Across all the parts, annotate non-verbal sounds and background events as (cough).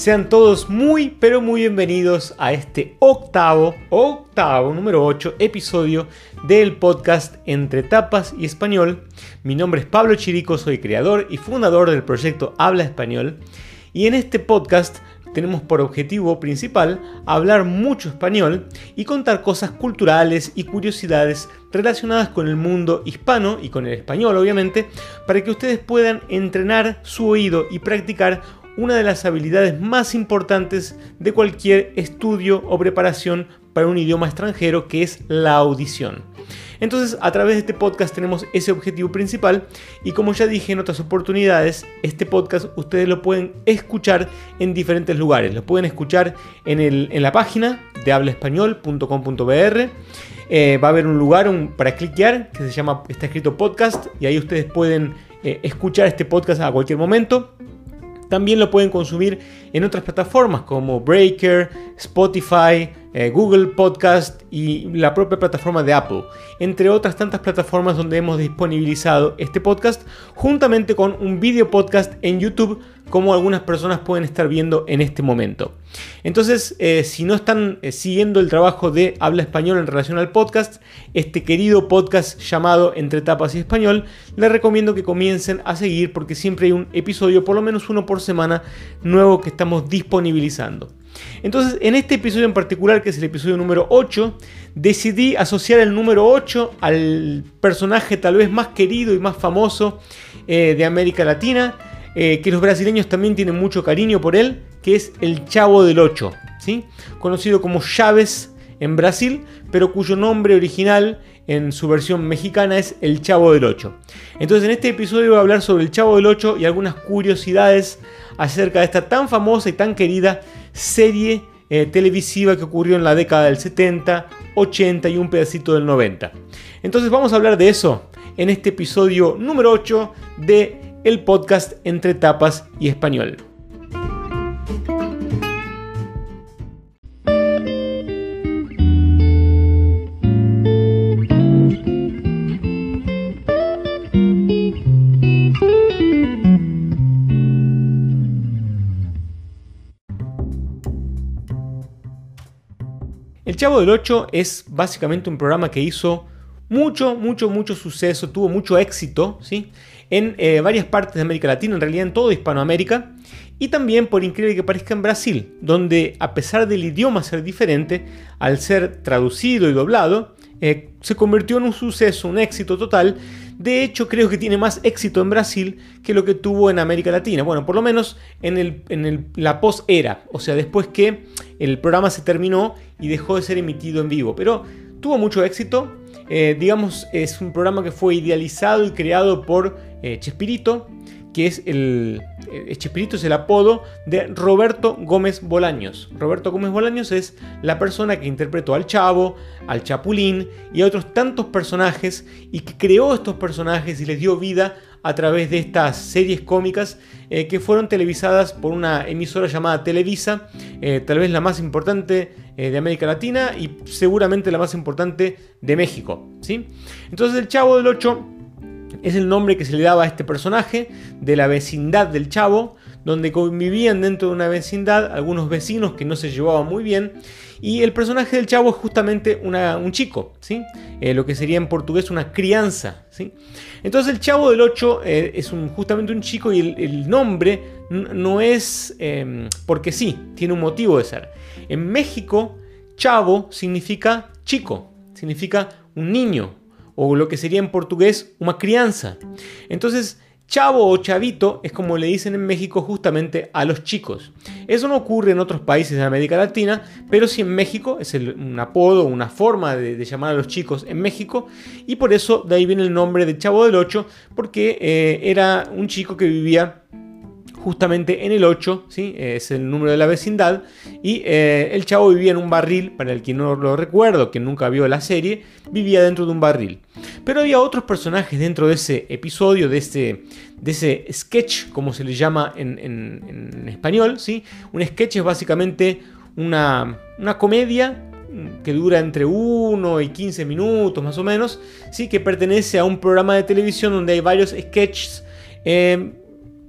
Sean todos muy, pero muy bienvenidos a este octavo, octavo, número 8 episodio del podcast Entre Tapas y Español. Mi nombre es Pablo Chirico, soy creador y fundador del proyecto Habla Español. Y en este podcast tenemos por objetivo principal hablar mucho español y contar cosas culturales y curiosidades relacionadas con el mundo hispano y con el español obviamente, para que ustedes puedan entrenar su oído y practicar una de las habilidades más importantes de cualquier estudio o preparación para un idioma extranjero, que es la audición. Entonces, a través de este podcast tenemos ese objetivo principal y como ya dije en otras oportunidades, este podcast ustedes lo pueden escuchar en diferentes lugares. Lo pueden escuchar en, la página de hablaespañol.com.br. Eh, va a haber un lugar para cliquear que se llama, está escrito podcast y ahí ustedes pueden eh, escuchar este podcast a cualquier momento. También lo pueden consumir en otras plataformas como Breaker, Spotify, eh, Google Podcast y la propia plataforma de Apple, entre otras tantas plataformas donde hemos disponibilizado este podcast, juntamente con un video podcast en YouTube como algunas personas pueden estar viendo en este momento. Entonces, eh, si no están eh, siguiendo el trabajo de Habla Español en relación al podcast, este querido podcast llamado Entre Tapas y Español, les recomiendo que comiencen a seguir porque siempre hay un episodio, por lo menos uno por semana, nuevo que estamos disponibilizando. Entonces, en este episodio en particular, que es el episodio número 8, decidí asociar el número 8 al personaje tal vez más querido y más famoso eh, de América Latina, eh, que los brasileños también tienen mucho cariño por él, que es el Chavo del 8, ¿sí? conocido como Chávez en Brasil, pero cuyo nombre original en su versión mexicana es El Chavo del 8. Entonces en este episodio voy a hablar sobre el Chavo del 8 y algunas curiosidades acerca de esta tan famosa y tan querida serie eh, televisiva que ocurrió en la década del 70, 80 y un pedacito del 90. Entonces vamos a hablar de eso en este episodio número 8 de el podcast Entre Tapas y Español. Chavo del 8 es básicamente un programa que hizo mucho, mucho, mucho suceso, tuvo mucho éxito ¿sí? en eh, varias partes de América Latina, en realidad en toda Hispanoamérica, y también, por increíble que parezca, en Brasil, donde a pesar del idioma ser diferente, al ser traducido y doblado, eh, se convirtió en un suceso, un éxito total. De hecho, creo que tiene más éxito en Brasil que lo que tuvo en América Latina. Bueno, por lo menos en, el, en la post-era, o sea, después que el programa se terminó y dejó de ser emitido en vivo. Pero tuvo mucho éxito. Eh, digamos, es un programa que fue idealizado y creado por eh, Chespirito, que es el, eh, Chespirito es el apodo de Roberto Gómez Bolaños. Roberto Gómez Bolaños es la persona que interpretó al Chavo, al Chapulín y a otros tantos personajes y que creó estos personajes y les dio vida a través de estas series cómicas eh, que fueron televisadas por una emisora llamada Televisa, eh, tal vez la más importante de América Latina y seguramente la más importante de México. ¿sí? Entonces el Chavo del 8 es el nombre que se le daba a este personaje de la vecindad del Chavo, donde convivían dentro de una vecindad algunos vecinos que no se llevaban muy bien. Y el personaje del Chavo es justamente un chico, ¿sí? Eh, lo que sería en portugués una crianza. ¿sí? Entonces el Chavo del 8 eh, es justamente un chico y el, nombre no es em, porque sí, tiene un motivo de ser. En México, Chavo significa chico, significa un niño, o lo que sería en portugués una crianza. Entonces, chavo o chavito es como le dicen en México justamente a los chicos. Eso no ocurre en otros países de América Latina, pero sí en México es un apodo, una forma de, llamar a los chicos en México y por eso de ahí viene el nombre de Chavo del Ocho, porque eh, era un chico que vivía justamente en el 8, ¿sí? es el número de la vecindad, y eh, el chavo vivía en un barril, para el que no lo recuerdo, que nunca vio la serie, vivía dentro de un barril. Pero había otros personajes dentro de ese episodio, de ese, de ese sketch, como se le llama en, español, ¿sí? Un sketch es básicamente una, comedia que dura entre 1 y 15 minutos más o menos, ¿sí? que pertenece a un programa de televisión donde hay varios sketches eh,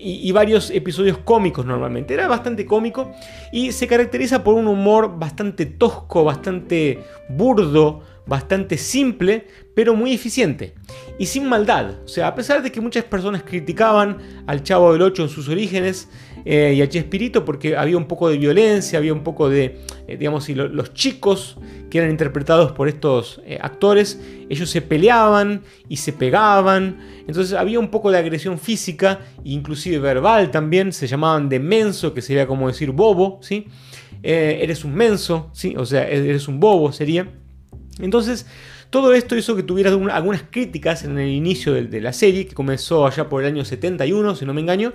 y, varios episodios cómicos normalmente. Era bastante cómico y se caracteriza por un humor bastante tosco, bastante burdo, bastante simple, pero muy eficiente y sin maldad. O sea, a pesar de que muchas personas criticaban al Chavo del 8 en sus orígenes eh, y a Chespirito porque había un poco de violencia, había un poco de, eh, digamos, los chicos que eran interpretados por estos eh, actores, ellos se peleaban y se pegaban, entonces había un poco de agresión física, inclusive verbal también, se llamaban de menso, que sería como decir bobo, ¿sí? eres un menso, ¿sí? O sea, eres un bobo sería. Entonces, todo esto hizo que tuviera algunas críticas en el inicio de, la serie, que comenzó allá por el año 71, si no me engaño,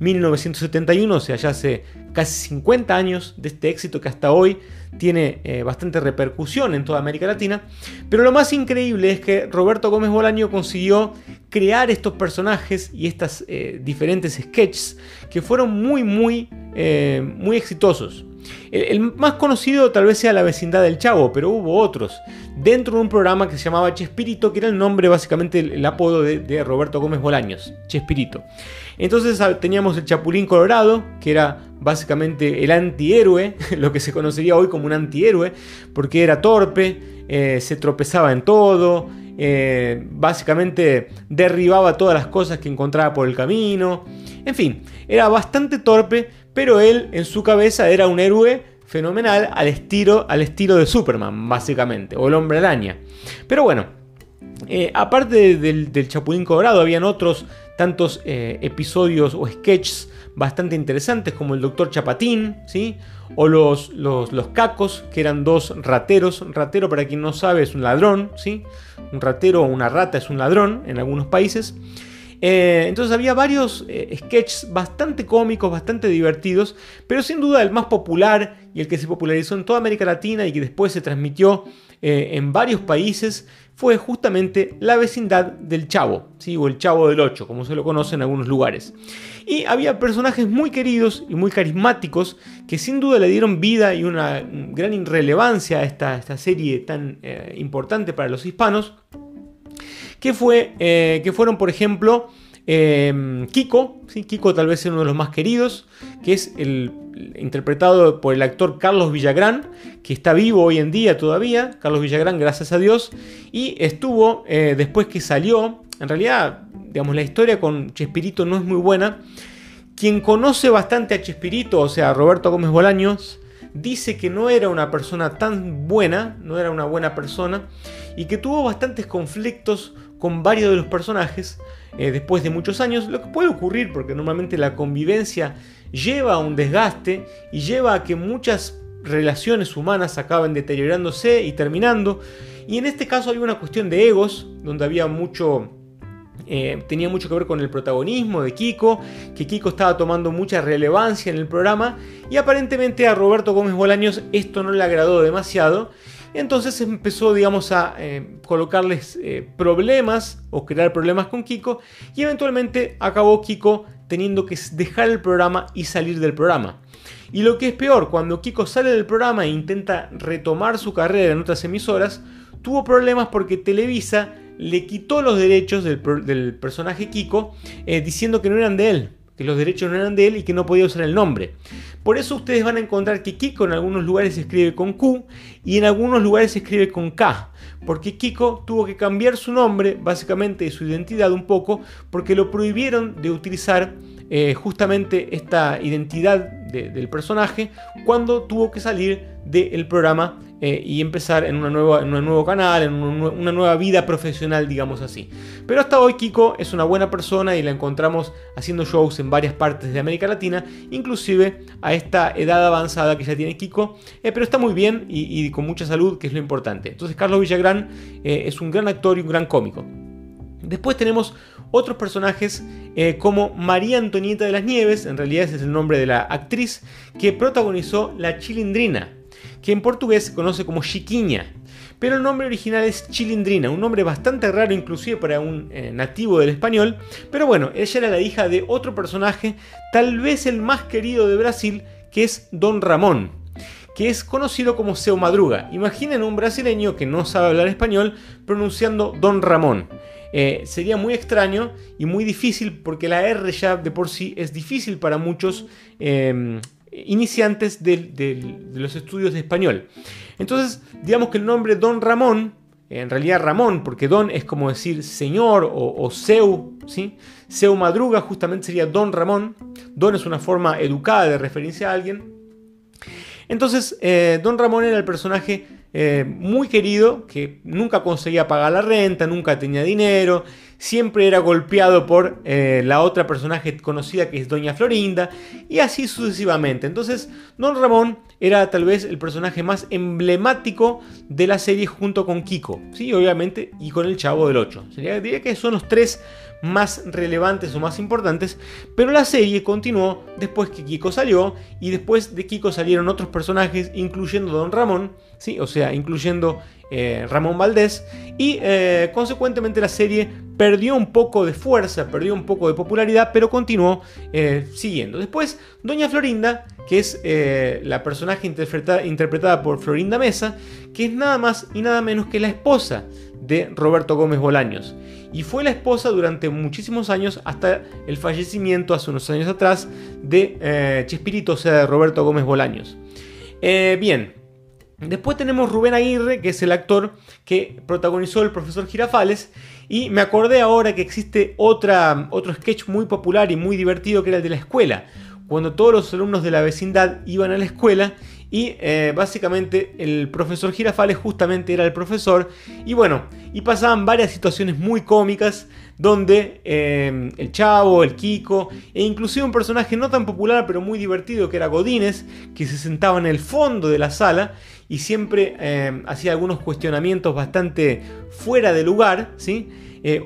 1971, o sea, ya hace casi 50 años de este éxito que hasta hoy tiene eh, bastante repercusión en toda América Latina. Pero lo más increíble es que Roberto Gómez Bolaño consiguió crear estos personajes y estas eh, diferentes sketches que fueron muy, muy, eh, muy exitosos. El, más conocido tal vez sea La vecindad del Chavo, pero hubo otros. Dentro de un programa que se llamaba Chespirito, que era el nombre, básicamente el, apodo de, Roberto Gómez Bolaños, Chespirito. Entonces ah, teníamos el Chapulín Colorado, que era básicamente el antihéroe, (laughs) lo que se conocería hoy como un antihéroe, porque era torpe, eh, se tropezaba en todo, eh, básicamente derribaba todas las cosas que encontraba por el camino. En fin, era bastante torpe, pero él en su cabeza era un héroe fenomenal al estilo, al estilo de Superman, básicamente, o el hombre araña. Pero bueno, eh, aparte del, Chapulín Colorado, habían otros tantos eh, episodios o sketches bastante interesantes, como el Doctor Chapatín, ¿sí? o los, los, los, cacos, que eran dos rateros. Ratero, para quien no sabe, es un ladrón, ¿sí? un ratero o una rata es un ladrón en algunos países. Eh, entonces había varios eh, sketches bastante cómicos, bastante divertidos, pero sin duda el más popular y el que se popularizó en toda América Latina y que después se transmitió eh, en varios países fue justamente La vecindad del Chavo, ¿sí? o el Chavo del Ocho, como se lo conoce en algunos lugares. Y había personajes muy queridos y muy carismáticos que sin duda le dieron vida y una gran relevancia a esta serie tan importante para los hispanos que, fue, eh, que fueron, por ejemplo, em, Kiko, ¿sí? Kiko tal vez es uno de los más queridos, que es el, interpretado por el actor Carlos Villagrán, que está vivo hoy en día todavía, Carlos Villagrán, gracias a Dios, y estuvo eh, después que salió, en realidad, digamos, la historia con Chespirito no es muy buena. Quien conoce bastante a Chespirito, o sea, Roberto Gómez Bolaños, dice que no era una persona tan buena, no era una buena persona, y que tuvo bastantes conflictos con varios de los personajes eh, después de muchos años, lo que puede ocurrir porque normalmente la convivencia lleva a un desgaste y lleva a que muchas relaciones humanas acaben deteriorándose y terminando. Y en este caso había una cuestión de egos, donde había mucho... Eh, tenía mucho que ver con el protagonismo de Kiko, que Kiko estaba tomando mucha relevancia en el programa y aparentemente a Roberto Gómez Bolaños esto no le agradó demasiado entonces empezó, digamos, a eh, colocarles eh, problemas o crear problemas con Kiko y eventualmente acabó Kiko teniendo que dejar el programa y salir del programa. Y lo que es peor, cuando Kiko sale del programa e intenta retomar su carrera en otras emisoras, tuvo problemas porque Televisa le quitó los derechos del, personaje Kiko eh, diciendo que no eran de él que los derechos no eran de él y que no podía usar el nombre. Por eso ustedes van a encontrar que Kiko en algunos lugares se escribe con Q y en algunos lugares se escribe con K, porque Kiko tuvo que cambiar su nombre, básicamente su identidad un poco, porque lo prohibieron de utilizar eh, justamente esta identidad del personaje cuando tuvo que salir del programa eh, y empezar en, una nueva, en un nuevo canal, en una nueva vida profesional, digamos así. Pero hasta hoy Kiko es una buena persona y la encontramos haciendo shows en varias partes de América Latina, inclusive a esta edad avanzada que ya tiene Kiko, eh, pero está muy bien y, con mucha salud, que es lo importante. Entonces Carlos Villagrán eh, es un gran actor y un gran cómico. Después tenemos otros personajes como María Antonieta de las Nieves, en realidad ese es el nombre de la actriz, que protagonizó La Chilindrina, que en portugués se conoce como chiquiña. Pero el nombre original es Chilindrina, un nombre bastante raro inclusive para un eh, nativo del español. Pero bueno, ella era la hija de otro personaje, tal vez el más querido de Brasil, que es Don Ramón, que es conocido como Seu Madruga. Imaginen un brasileño que no sabe hablar español pronunciando Don Ramón. Eh, sería muy extraño y muy difícil porque la R ya de por sí es difícil para muchos em, iniciantes de, los estudios de español. Entonces, digamos que el nombre Don Ramón, en realidad Ramón, porque Don es como decir señor o, Seu, ¿sí? Seu Madruga justamente sería Don Ramón. Don es una forma educada de referencia a alguien. Entonces, eh, Don Ramón era el personaje eh, muy querido, que nunca conseguía pagar la renta, nunca tenía dinero, siempre era golpeado por eh, la otra personaje conocida que es Doña Florinda, y así sucesivamente. Entonces, Don Ramón era tal vez el personaje más emblemático de la serie junto con Kiko, ¿sí? obviamente, y con el Chavo del 8. Sería, diría que son los tres más relevantes o más importantes, pero la serie continuó después que Kiko salió y después de Kiko salieron otros personajes, incluyendo Don Ramón, ¿sí? o sea, incluyendo eh, Ramón Valdés, y eh, consecuentemente la serie perdió un poco de fuerza, perdió un poco de popularidad, pero continuó eh, siguiendo. Después, Doña Florinda, que es la personaje interpretada por Florinda Mesa, que es nada más y nada menos que la esposa de Roberto Gómez Bolaños. Y fue la esposa durante muchísimos años hasta el fallecimiento hace unos años atrás de eh, Chespirito, o sea, de Roberto Gómez Bolaños. Eh, bien, después tenemos Rubén Aguirre, que es el actor que protagonizó el profesor Girafales. Y me acordé ahora que existe otra, otro sketch muy popular y muy divertido que era el de la escuela. Cuando todos los alumnos de la vecindad iban a la escuela y eh, básicamente el profesor Girafales justamente era el profesor. Y bueno, y pasaban varias situaciones muy cómicas donde eh, el Chavo, el Kiko e inclusive un personaje no tan popular pero muy divertido que era Godínez, que se sentaba en el fondo de la sala y siempre eh, hacía algunos cuestionamientos bastante fuera de lugar, ¿sí?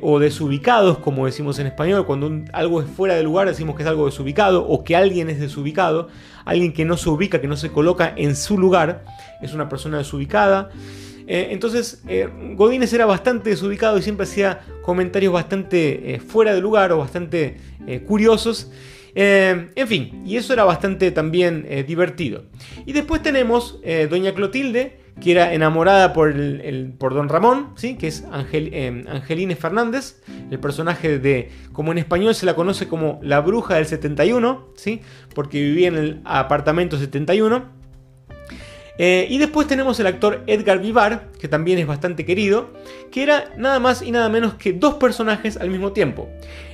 o desubicados, como decimos en español, cuando algo es fuera de lugar decimos que es algo desubicado o que alguien es desubicado alguien que no se ubica, que no se coloca en su lugar, es una persona desubicada. Eh, entonces, eh, Godínez era bastante desubicado y siempre hacía comentarios bastante eh, fuera de lugar o bastante curiosos. En fin, y eso era bastante también divertido. Y después tenemos Doña Clotilde, que era enamorada por, el, por Don Ramón, ¿sí? que es Angel, Fernández, el personaje de, como en español se la conoce como la bruja del 71, ¿sí? porque vivía en el apartamento 71. Eh, y después tenemos el actor Edgar Vivar, que también es bastante querido, que era nada más y nada menos que dos personajes al mismo tiempo.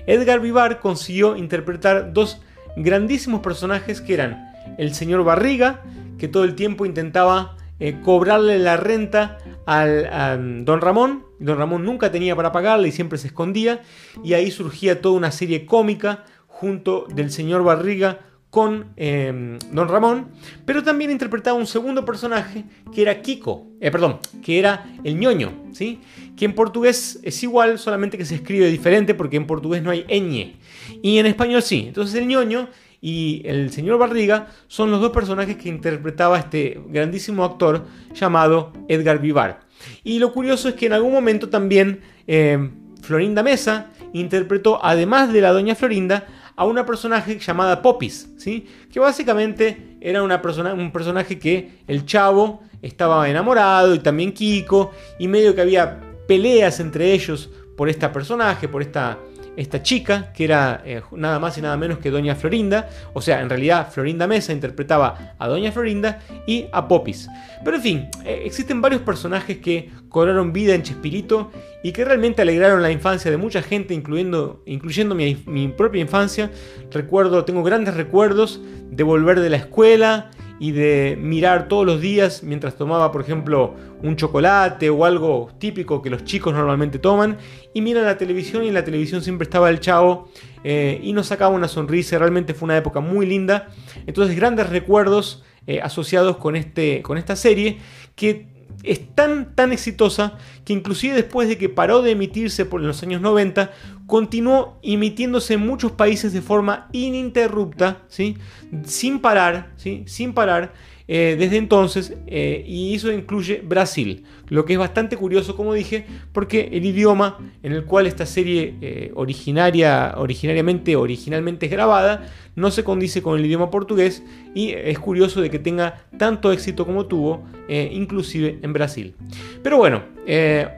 Edgar Vivar consiguió interpretar dos grandísimos personajes que eran el señor Barriga, que todo el tiempo intentaba eh, cobrarle la renta al, a Don Ramón. Don Ramón nunca tenía para pagarle y siempre se escondía. Y ahí surgía toda una serie cómica junto del señor Barriga con em, Don Ramón, pero también interpretaba un segundo personaje que era Kiko, eh, perdón, que era el ñoño, ¿sí? que en portugués es igual, solamente que se escribe diferente porque en portugués no hay ñ, y en español sí. Entonces el ñoño y el señor Barriga son los dos personajes que interpretaba este grandísimo actor llamado Edgar Vivar. Y lo curioso es que en algún momento también eh, Florinda Mesa interpretó, además de la doña Florinda, a una personaje llamada Popis, ¿sí? que básicamente era una persona, un personaje que el chavo estaba enamorado y también Kiko, y medio que había peleas entre ellos por esta personaje, por esta esta chica, que era eh, nada más y nada menos que Doña Florinda, o sea, en realidad Florinda Mesa interpretaba a Doña Florinda y a Popis. Pero en fin, eh, existen varios personajes que cobraron vida en Chespirito y que realmente alegraron la infancia de mucha gente, incluyendo, incluyendo mi, mi propia infancia. Recuerdo, tengo grandes recuerdos de volver de la escuela y de mirar todos los días mientras tomaba, por ejemplo, un chocolate o algo típico que los chicos normalmente toman, y mira la televisión y en la televisión siempre estaba el chavo eh, y nos sacaba una sonrisa, realmente fue una época muy linda. Entonces grandes recuerdos eh, asociados con, este, con esta serie que es tan, tan exitosa que inclusive después de que paró de emitirse por los años 90, continuó emitiéndose en muchos países de forma ininterrupta, ¿sí? sin parar, ¿sí? sin parar. Eh, desde entonces eh, y eso incluye Brasil, lo que es bastante curioso como dije porque el idioma en el cual esta serie eh, originaria, originariamente, originalmente es grabada no se condice con el idioma portugués y es curioso de que tenga tanto éxito como tuvo inclusive en Brasil. Pero bueno,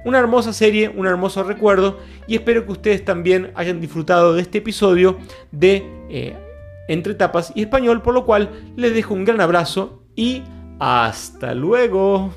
una hermosa serie, un hermoso recuerdo y espero que ustedes también hayan disfrutado de este episodio de entre tapas y español, por lo cual les dejo un gran abrazo y hasta luego.